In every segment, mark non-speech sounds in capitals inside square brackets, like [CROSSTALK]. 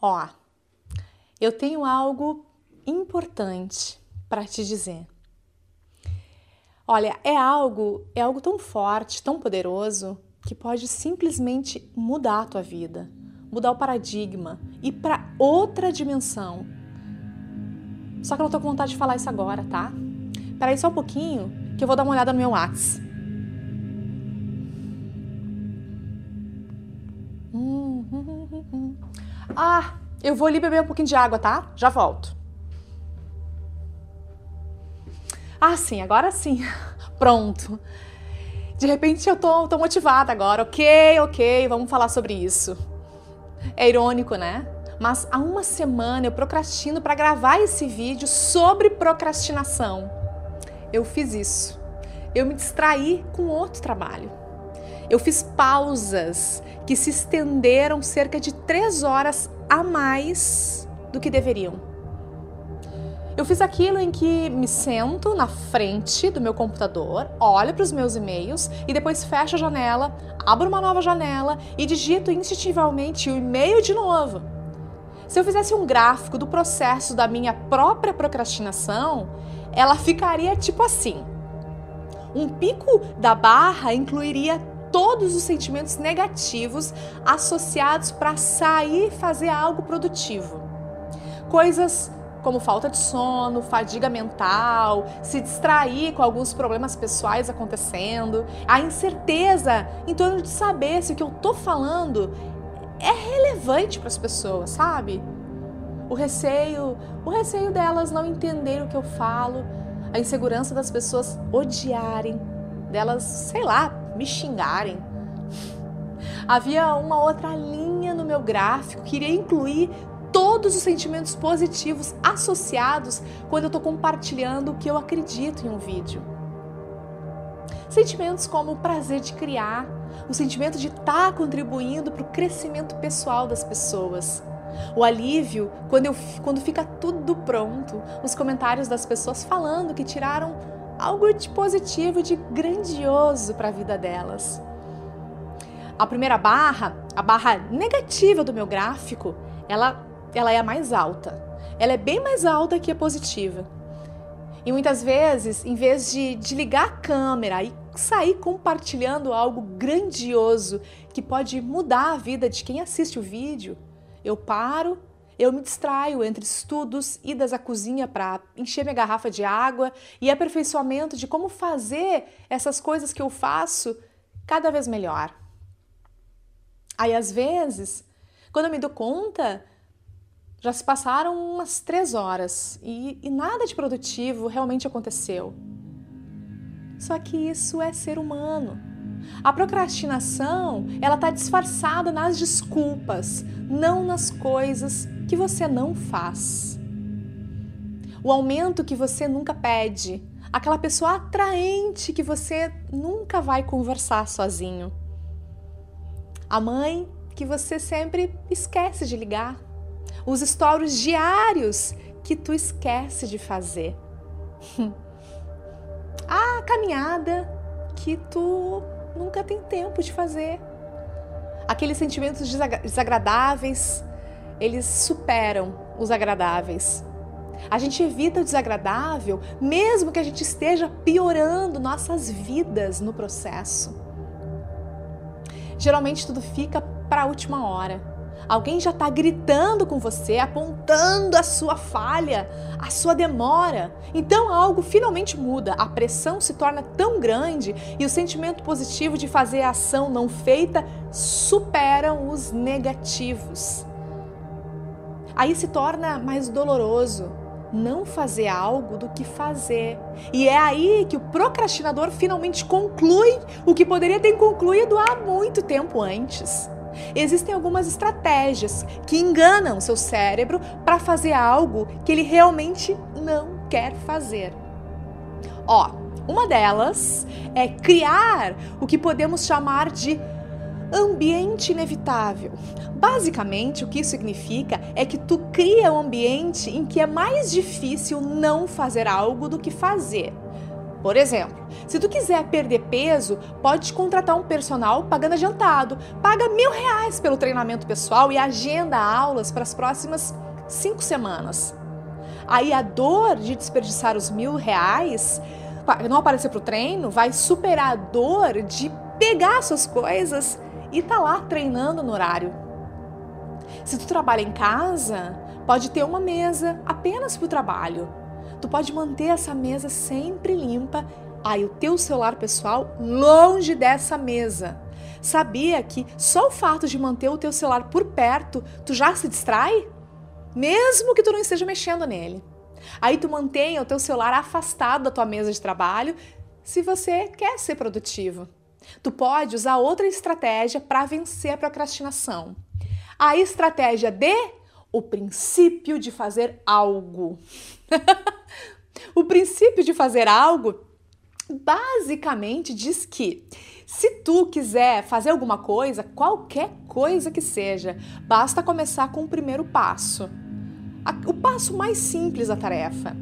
Ó, eu tenho algo importante para te dizer. Olha, é algo, é algo tão forte, tão poderoso que pode simplesmente mudar a tua vida, mudar o paradigma e para outra dimensão. Só que eu não tô com vontade de falar isso agora, tá? Peraí só um pouquinho que eu vou dar uma olhada no meu WhatsApp. Ah, eu vou ali beber um pouquinho de água, tá? Já volto. Ah, sim, agora sim. [LAUGHS] Pronto. De repente eu tô, tô motivada agora. Ok, ok, vamos falar sobre isso. É irônico, né? Mas há uma semana eu procrastino para gravar esse vídeo sobre procrastinação. Eu fiz isso. Eu me distraí com outro trabalho. Eu fiz pausas que se estenderam cerca de três horas a mais do que deveriam. Eu fiz aquilo em que me sento na frente do meu computador, olho para os meus e-mails e depois fecho a janela, abro uma nova janela e digito instintivamente o e-mail de novo. Se eu fizesse um gráfico do processo da minha própria procrastinação, ela ficaria tipo assim. Um pico da barra incluiria todos os sentimentos negativos associados para sair e fazer algo produtivo. Coisas como falta de sono, fadiga mental, se distrair com alguns problemas pessoais acontecendo, a incerteza em torno de saber se o que eu estou falando é relevante para as pessoas, sabe? O receio, o receio delas não entenderem o que eu falo, a insegurança das pessoas odiarem, delas, sei lá, me xingarem. Havia uma outra linha no meu gráfico que iria incluir todos os sentimentos positivos associados quando eu estou compartilhando o que eu acredito em um vídeo. Sentimentos como o prazer de criar, o sentimento de estar tá contribuindo para o crescimento pessoal das pessoas. O alívio quando, eu, quando fica tudo pronto, os comentários das pessoas falando que tiraram algo de positivo, de grandioso para a vida delas. A primeira barra, a barra negativa do meu gráfico, ela, ela é a mais alta. Ela é bem mais alta que a positiva. E muitas vezes, em vez de, de ligar a câmera e sair compartilhando algo grandioso que pode mudar a vida de quem assiste o vídeo, eu paro eu me distraio entre estudos, idas à cozinha para encher minha garrafa de água e aperfeiçoamento de como fazer essas coisas que eu faço cada vez melhor. Aí, às vezes, quando eu me dou conta, já se passaram umas três horas e, e nada de produtivo realmente aconteceu. Só que isso é ser humano. A procrastinação, ela está disfarçada nas desculpas, não nas coisas que você não faz. O aumento que você nunca pede, aquela pessoa atraente que você nunca vai conversar sozinho. A mãe que você sempre esquece de ligar. Os stories diários que tu esquece de fazer. [LAUGHS] A caminhada que tu nunca tem tempo de fazer. Aqueles sentimentos desagradáveis, eles superam os agradáveis. A gente evita o desagradável, mesmo que a gente esteja piorando nossas vidas no processo. Geralmente tudo fica para a última hora. Alguém já está gritando com você, apontando a sua falha, a sua demora. Então algo finalmente muda, a pressão se torna tão grande e o sentimento positivo de fazer a ação não feita superam os negativos. Aí se torna mais doloroso não fazer algo do que fazer. E é aí que o procrastinador finalmente conclui o que poderia ter concluído há muito tempo antes. Existem algumas estratégias que enganam seu cérebro para fazer algo que ele realmente não quer fazer. Ó, uma delas é criar o que podemos chamar de ambiente inevitável. Basicamente, o que isso significa é que tu cria um ambiente em que é mais difícil não fazer algo do que fazer. Por exemplo, se tu quiser perder peso, pode contratar um personal pagando adiantado. Paga mil reais pelo treinamento pessoal e agenda aulas para as próximas cinco semanas. Aí a dor de desperdiçar os mil reais, não aparecer para o treino, vai superar a dor de pegar suas coisas e tá lá treinando no horário. Se tu trabalha em casa, pode ter uma mesa apenas para o trabalho. Tu pode manter essa mesa sempre limpa, aí o teu celular pessoal longe dessa mesa. Sabia que só o fato de manter o teu celular por perto, tu já se distrai? Mesmo que tu não esteja mexendo nele. Aí tu mantenha o teu celular afastado da tua mesa de trabalho, se você quer ser produtivo. Tu pode usar outra estratégia para vencer a procrastinação. A estratégia de o princípio de fazer algo. [LAUGHS] o princípio de fazer algo basicamente diz que se tu quiser fazer alguma coisa, qualquer coisa que seja, basta começar com o primeiro passo. O passo mais simples da tarefa.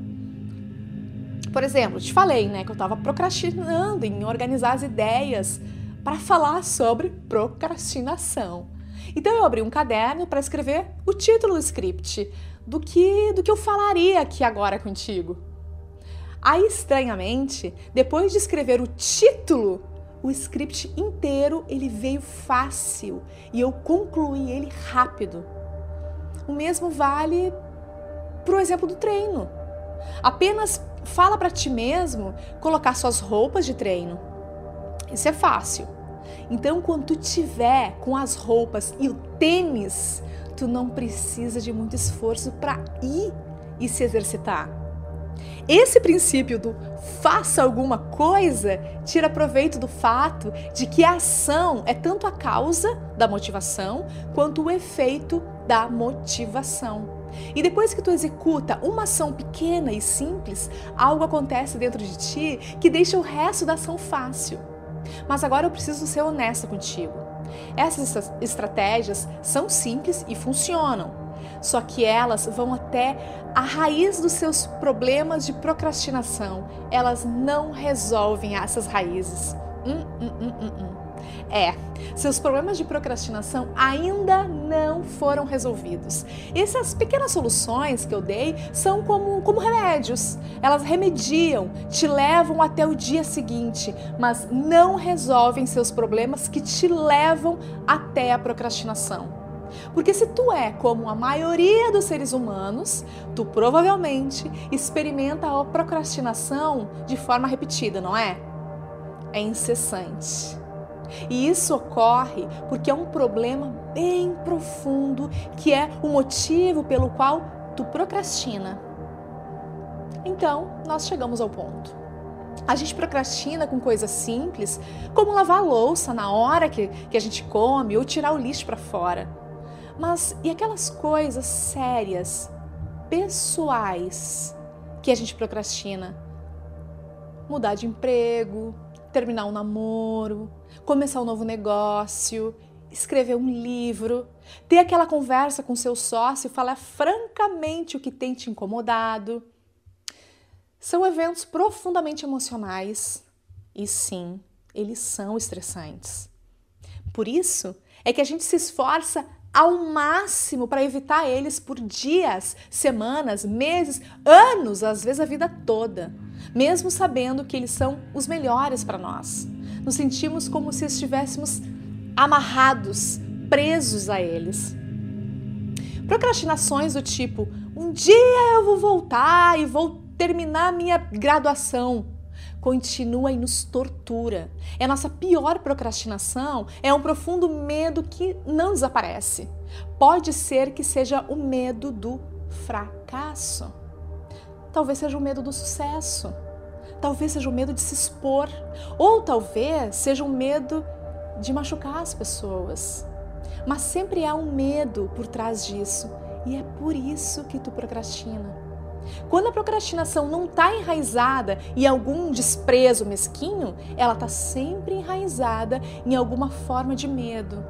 Por exemplo, te falei, né, que eu estava procrastinando em organizar as ideias para falar sobre procrastinação. Então eu abri um caderno para escrever o título do script, do que do que eu falaria aqui agora contigo. Aí, estranhamente, depois de escrever o título, o script inteiro ele veio fácil e eu concluí ele rápido. O mesmo vale para o exemplo do treino. Apenas fala para ti mesmo colocar suas roupas de treino. Isso é fácil. Então, quando tu tiver com as roupas e o tênis, tu não precisa de muito esforço para ir e se exercitar. Esse princípio do faça alguma coisa tira proveito do fato de que a ação é tanto a causa da motivação quanto o efeito da motivação. E depois que tu executa uma ação pequena e simples, algo acontece dentro de ti que deixa o resto da ação fácil. Mas agora eu preciso ser honesta contigo. Essas estratégias são simples e funcionam. Só que elas vão até a raiz dos seus problemas de procrastinação. Elas não resolvem essas raízes. Hum, hum, hum, hum, hum. É, seus problemas de procrastinação ainda não foram resolvidos. Essas pequenas soluções que eu dei são como, como remédios. Elas remediam, te levam até o dia seguinte, mas não resolvem seus problemas que te levam até a procrastinação. Porque se tu é como a maioria dos seres humanos, tu provavelmente experimenta a procrastinação de forma repetida, não é? É incessante. E isso ocorre porque é um problema bem profundo que é o motivo pelo qual tu procrastina. Então, nós chegamos ao ponto. A gente procrastina com coisas simples, como lavar a louça na hora que, que a gente come ou tirar o lixo para fora. Mas e aquelas coisas sérias, pessoais, que a gente procrastina? Mudar de emprego, terminar um namoro, começar um novo negócio, escrever um livro, ter aquela conversa com seu sócio, falar francamente o que tem te incomodado. São eventos profundamente emocionais e sim, eles são estressantes. Por isso é que a gente se esforça ao máximo para evitar eles por dias, semanas, meses, anos, às vezes a vida toda mesmo sabendo que eles são os melhores para nós. Nos sentimos como se estivéssemos amarrados, presos a eles. Procrastinações do tipo: um dia eu vou voltar e vou terminar minha graduação. Continua e nos tortura. É a nossa pior procrastinação, é um profundo medo que não desaparece. Pode ser que seja o medo do fracasso. Talvez seja o medo do sucesso. Talvez seja o medo de se expor. Ou talvez seja o medo de machucar as pessoas. Mas sempre há um medo por trás disso. E é por isso que tu procrastina. Quando a procrastinação não está enraizada em algum desprezo mesquinho, ela está sempre enraizada em alguma forma de medo.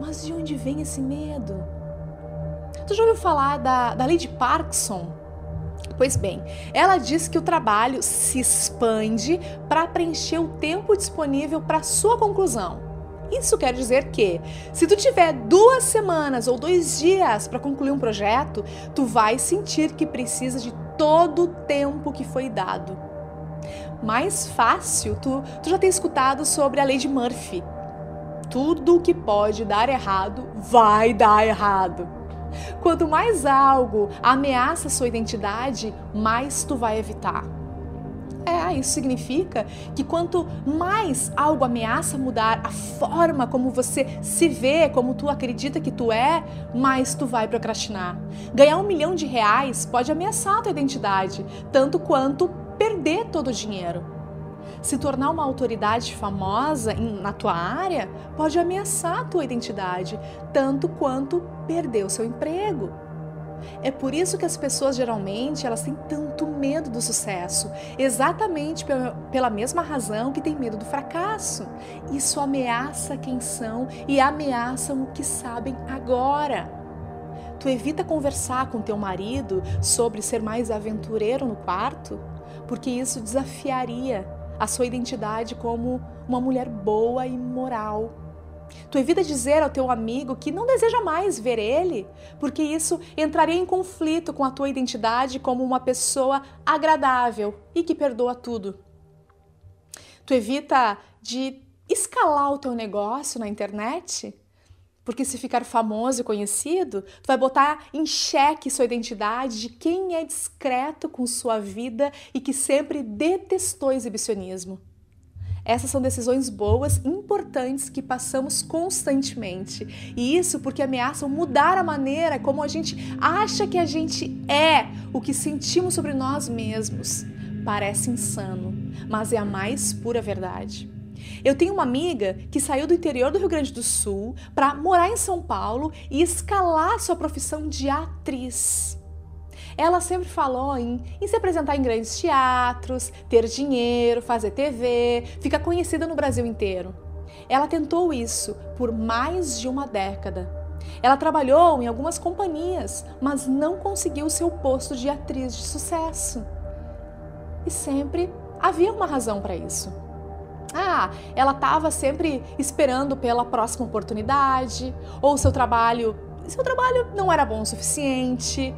Mas de onde vem esse medo? Tu já ouviu falar da, da lei de Parkinson? Pois bem, ela diz que o trabalho se expande para preencher o tempo disponível para sua conclusão. Isso quer dizer que, se tu tiver duas semanas ou dois dias para concluir um projeto, tu vai sentir que precisa de todo o tempo que foi dado. Mais fácil, tu, tu já tem escutado sobre a lei de Murphy. Tudo que pode dar errado vai dar errado. Quanto mais algo ameaça sua identidade, mais tu vai evitar. É, isso significa que quanto mais algo ameaça mudar a forma como você se vê, como tu acredita que tu é, mais tu vai procrastinar. Ganhar um milhão de reais pode ameaçar a tua identidade, tanto quanto perder todo o dinheiro. Se tornar uma autoridade famosa na tua área pode ameaçar a tua identidade, tanto quanto perder o seu emprego. É por isso que as pessoas geralmente elas têm tanto medo do sucesso, exatamente pela mesma razão que têm medo do fracasso. Isso ameaça quem são e ameaçam o que sabem agora. Tu evita conversar com teu marido sobre ser mais aventureiro no quarto, porque isso desafiaria a sua identidade como uma mulher boa e moral Tu evita dizer ao teu amigo que não deseja mais ver ele, porque isso entraria em conflito com a tua identidade como uma pessoa agradável e que perdoa tudo. Tu evita de escalar o teu negócio na internet, porque se ficar famoso e conhecido, tu vai botar em xeque sua identidade de quem é discreto com sua vida e que sempre detestou exibicionismo. Essas são decisões boas, importantes que passamos constantemente. E isso porque ameaçam mudar a maneira como a gente acha que a gente é, o que sentimos sobre nós mesmos. Parece insano, mas é a mais pura verdade. Eu tenho uma amiga que saiu do interior do Rio Grande do Sul para morar em São Paulo e escalar sua profissão de atriz. Ela sempre falou em, em se apresentar em grandes teatros, ter dinheiro, fazer TV, ficar conhecida no Brasil inteiro. Ela tentou isso por mais de uma década. Ela trabalhou em algumas companhias, mas não conseguiu seu posto de atriz de sucesso. E sempre havia uma razão para isso. Ah, ela estava sempre esperando pela próxima oportunidade, ou seu trabalho, seu trabalho não era bom o suficiente,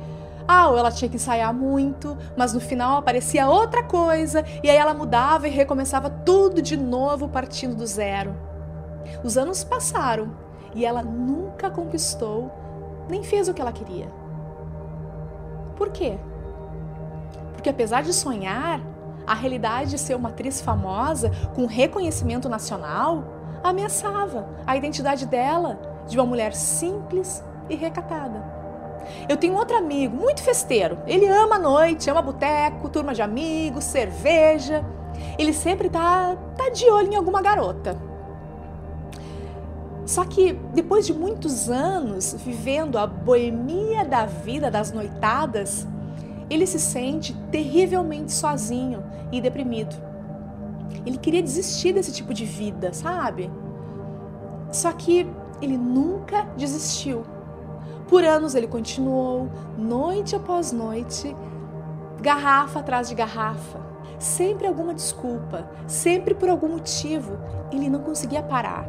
ah, ela tinha que ensaiar muito, mas no final aparecia outra coisa e aí ela mudava e recomeçava tudo de novo partindo do zero. Os anos passaram e ela nunca conquistou nem fez o que ela queria. Por quê? Porque apesar de sonhar, a realidade de ser uma atriz famosa com reconhecimento nacional ameaçava a identidade dela de uma mulher simples e recatada. Eu tenho outro amigo, muito festeiro. Ele ama a noite, ama boteco, turma de amigos, cerveja. Ele sempre tá, tá de olho em alguma garota. Só que depois de muitos anos vivendo a boemia da vida das noitadas, ele se sente terrivelmente sozinho e deprimido. Ele queria desistir desse tipo de vida, sabe? Só que ele nunca desistiu. Por anos ele continuou, noite após noite, garrafa atrás de garrafa, sempre alguma desculpa, sempre por algum motivo, ele não conseguia parar.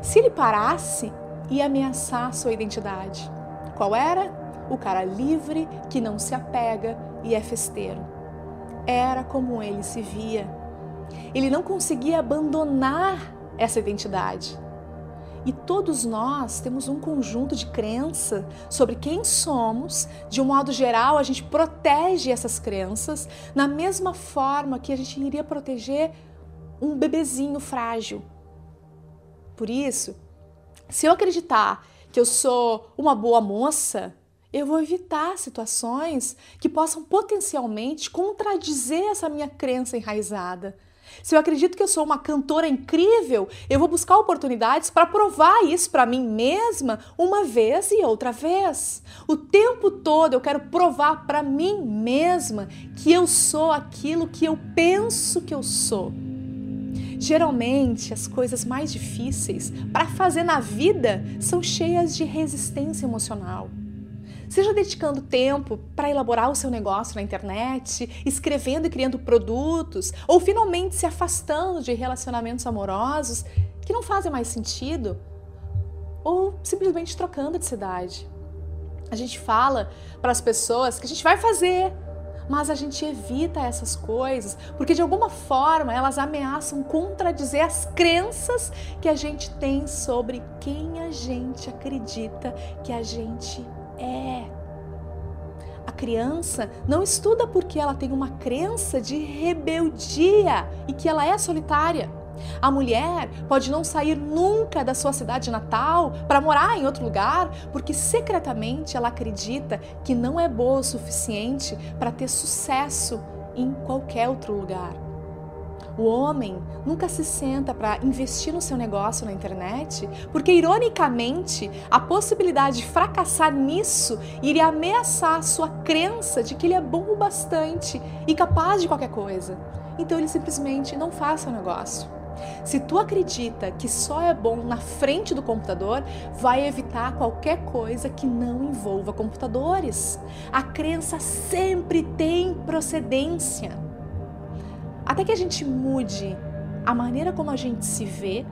Se ele parasse, ia ameaçar sua identidade. Qual era? O cara livre que não se apega e é festeiro. Era como ele se via. Ele não conseguia abandonar essa identidade. E todos nós temos um conjunto de crença sobre quem somos. De um modo geral, a gente protege essas crenças na mesma forma que a gente iria proteger um bebezinho frágil. Por isso, se eu acreditar que eu sou uma boa moça, eu vou evitar situações que possam potencialmente contradizer essa minha crença enraizada. Se eu acredito que eu sou uma cantora incrível, eu vou buscar oportunidades para provar isso para mim mesma uma vez e outra vez. O tempo todo eu quero provar para mim mesma que eu sou aquilo que eu penso que eu sou. Geralmente, as coisas mais difíceis para fazer na vida são cheias de resistência emocional. Seja dedicando tempo para elaborar o seu negócio na internet, escrevendo e criando produtos, ou finalmente se afastando de relacionamentos amorosos que não fazem mais sentido, ou simplesmente trocando de cidade. A gente fala para as pessoas que a gente vai fazer, mas a gente evita essas coisas porque de alguma forma elas ameaçam contradizer as crenças que a gente tem sobre quem a gente acredita que a gente é. A criança não estuda porque ela tem uma crença de rebeldia e que ela é solitária. A mulher pode não sair nunca da sua cidade natal para morar em outro lugar porque secretamente ela acredita que não é boa o suficiente para ter sucesso em qualquer outro lugar. O homem nunca se senta para investir no seu negócio na internet porque, ironicamente, a possibilidade de fracassar nisso iria ameaçar a sua crença de que ele é bom o bastante e capaz de qualquer coisa. Então ele simplesmente não faz seu negócio. Se tu acredita que só é bom na frente do computador, vai evitar qualquer coisa que não envolva computadores. A crença sempre tem procedência. Até que a gente mude a maneira como a gente se vê,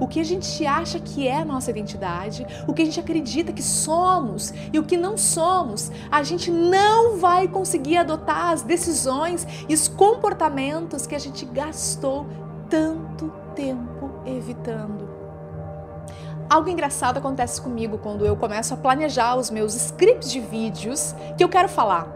o que a gente acha que é a nossa identidade, o que a gente acredita que somos e o que não somos, a gente não vai conseguir adotar as decisões e os comportamentos que a gente gastou tanto tempo evitando. Algo engraçado acontece comigo quando eu começo a planejar os meus scripts de vídeos que eu quero falar.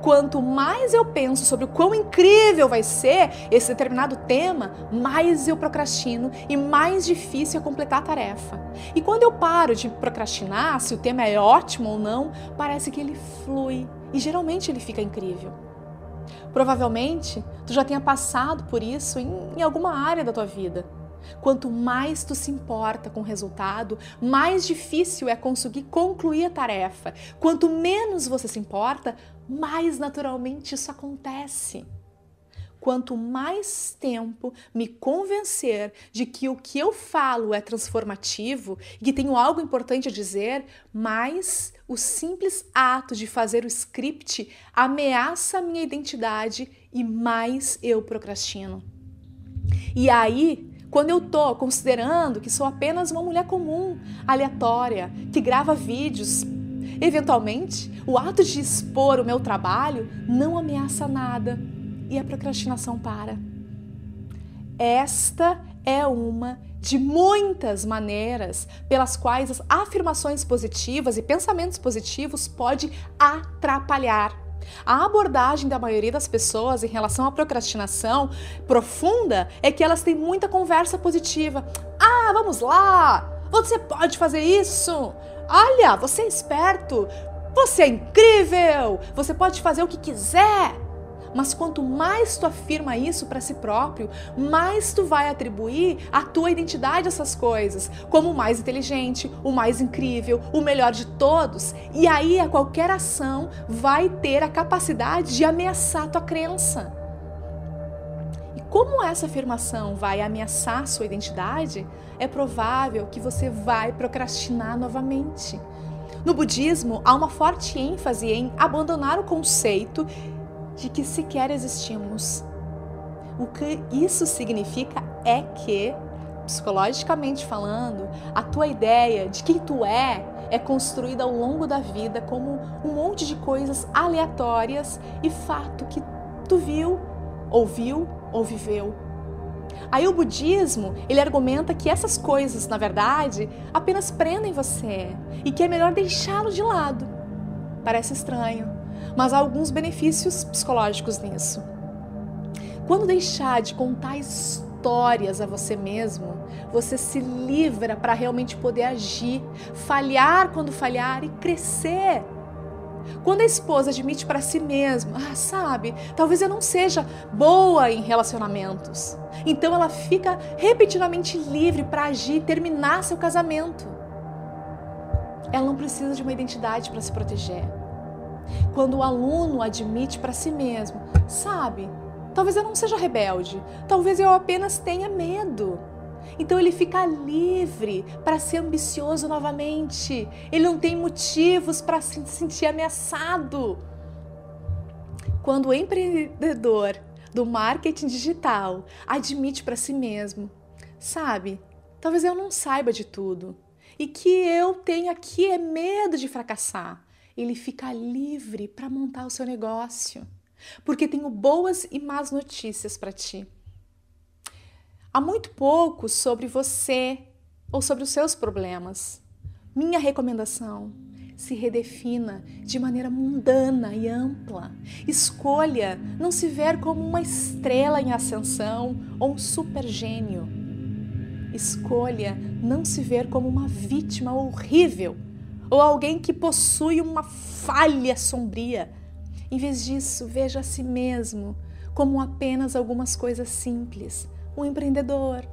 Quanto mais eu penso sobre o quão incrível vai ser esse determinado tema, mais eu procrastino e mais difícil é completar a tarefa. E quando eu paro de procrastinar, se o tema é ótimo ou não, parece que ele flui e geralmente ele fica incrível. Provavelmente tu já tenha passado por isso em, em alguma área da tua vida. Quanto mais tu se importa com o resultado, mais difícil é conseguir concluir a tarefa. Quanto menos você se importa, mais naturalmente isso acontece quanto mais tempo me convencer de que o que eu falo é transformativo e que tenho algo importante a dizer, mais o simples ato de fazer o script ameaça a minha identidade e mais eu procrastino. E aí, quando eu tô considerando que sou apenas uma mulher comum, aleatória, que grava vídeos, eventualmente, o ato de expor o meu trabalho não ameaça nada e a procrastinação para. Esta é uma de muitas maneiras pelas quais as afirmações positivas e pensamentos positivos pode atrapalhar. A abordagem da maioria das pessoas em relação à procrastinação profunda é que elas têm muita conversa positiva. Ah, vamos lá! Você pode fazer isso! Olha, você é esperto! Você é incrível! Você pode fazer o que quiser! Mas quanto mais tu afirma isso para si próprio, mais tu vai atribuir a tua identidade a essas coisas, como o mais inteligente, o mais incrível, o melhor de todos. E aí a qualquer ação vai ter a capacidade de ameaçar a tua crença. E como essa afirmação vai ameaçar a sua identidade, é provável que você vai procrastinar novamente. No budismo, há uma forte ênfase em abandonar o conceito de que sequer existimos. O que isso significa é que, psicologicamente falando, a tua ideia de quem tu é é construída ao longo da vida como um monte de coisas aleatórias e fato que tu viu, ouviu ou viveu. Aí o budismo, ele argumenta que essas coisas, na verdade, apenas prendem você e que é melhor deixá-lo de lado. Parece estranho, mas há alguns benefícios psicológicos nisso. Quando deixar de contar histórias a você mesmo, você se livra para realmente poder agir, falhar quando falhar e crescer. Quando a esposa admite para si mesma, ah, sabe, talvez eu não seja boa em relacionamentos. Então ela fica repetidamente livre para agir e terminar seu casamento. Ela não precisa de uma identidade para se proteger. Quando o aluno admite para si mesmo, sabe, talvez eu não seja rebelde, talvez eu apenas tenha medo. Então ele fica livre para ser ambicioso novamente. Ele não tem motivos para se sentir ameaçado. Quando o empreendedor do marketing digital admite para si mesmo, sabe, talvez eu não saiba de tudo e que eu tenho aqui é medo de fracassar. Ele fica livre para montar o seu negócio, porque tenho boas e más notícias para ti. Há muito pouco sobre você ou sobre os seus problemas. Minha recomendação: se redefina de maneira mundana e ampla. Escolha não se ver como uma estrela em ascensão ou um super gênio. Escolha não se ver como uma vítima horrível ou alguém que possui uma falha sombria. Em vez disso, veja a si mesmo como apenas algumas coisas simples um empreendedor,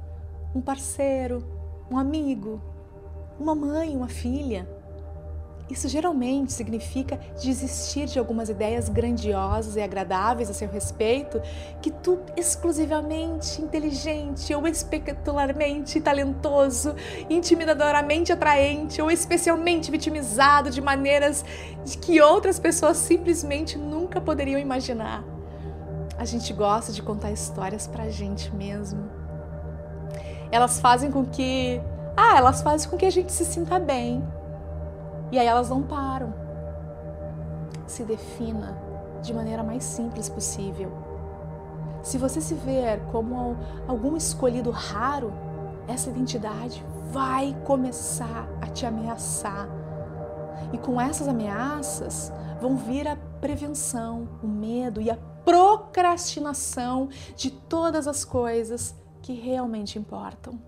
um parceiro, um amigo, uma mãe, uma filha. Isso geralmente significa desistir de algumas ideias grandiosas e agradáveis a seu respeito que tu exclusivamente inteligente ou espetacularmente talentoso, intimidadoramente atraente ou especialmente vitimizado de maneiras de que outras pessoas simplesmente nunca poderiam imaginar. A gente gosta de contar histórias pra gente mesmo. Elas fazem com que. Ah, elas fazem com que a gente se sinta bem. E aí elas não param. Se defina de maneira mais simples possível. Se você se ver como algum escolhido raro, essa identidade vai começar a te ameaçar. E com essas ameaças vão vir a prevenção, o medo e a procrastinação de todas as coisas que realmente importam.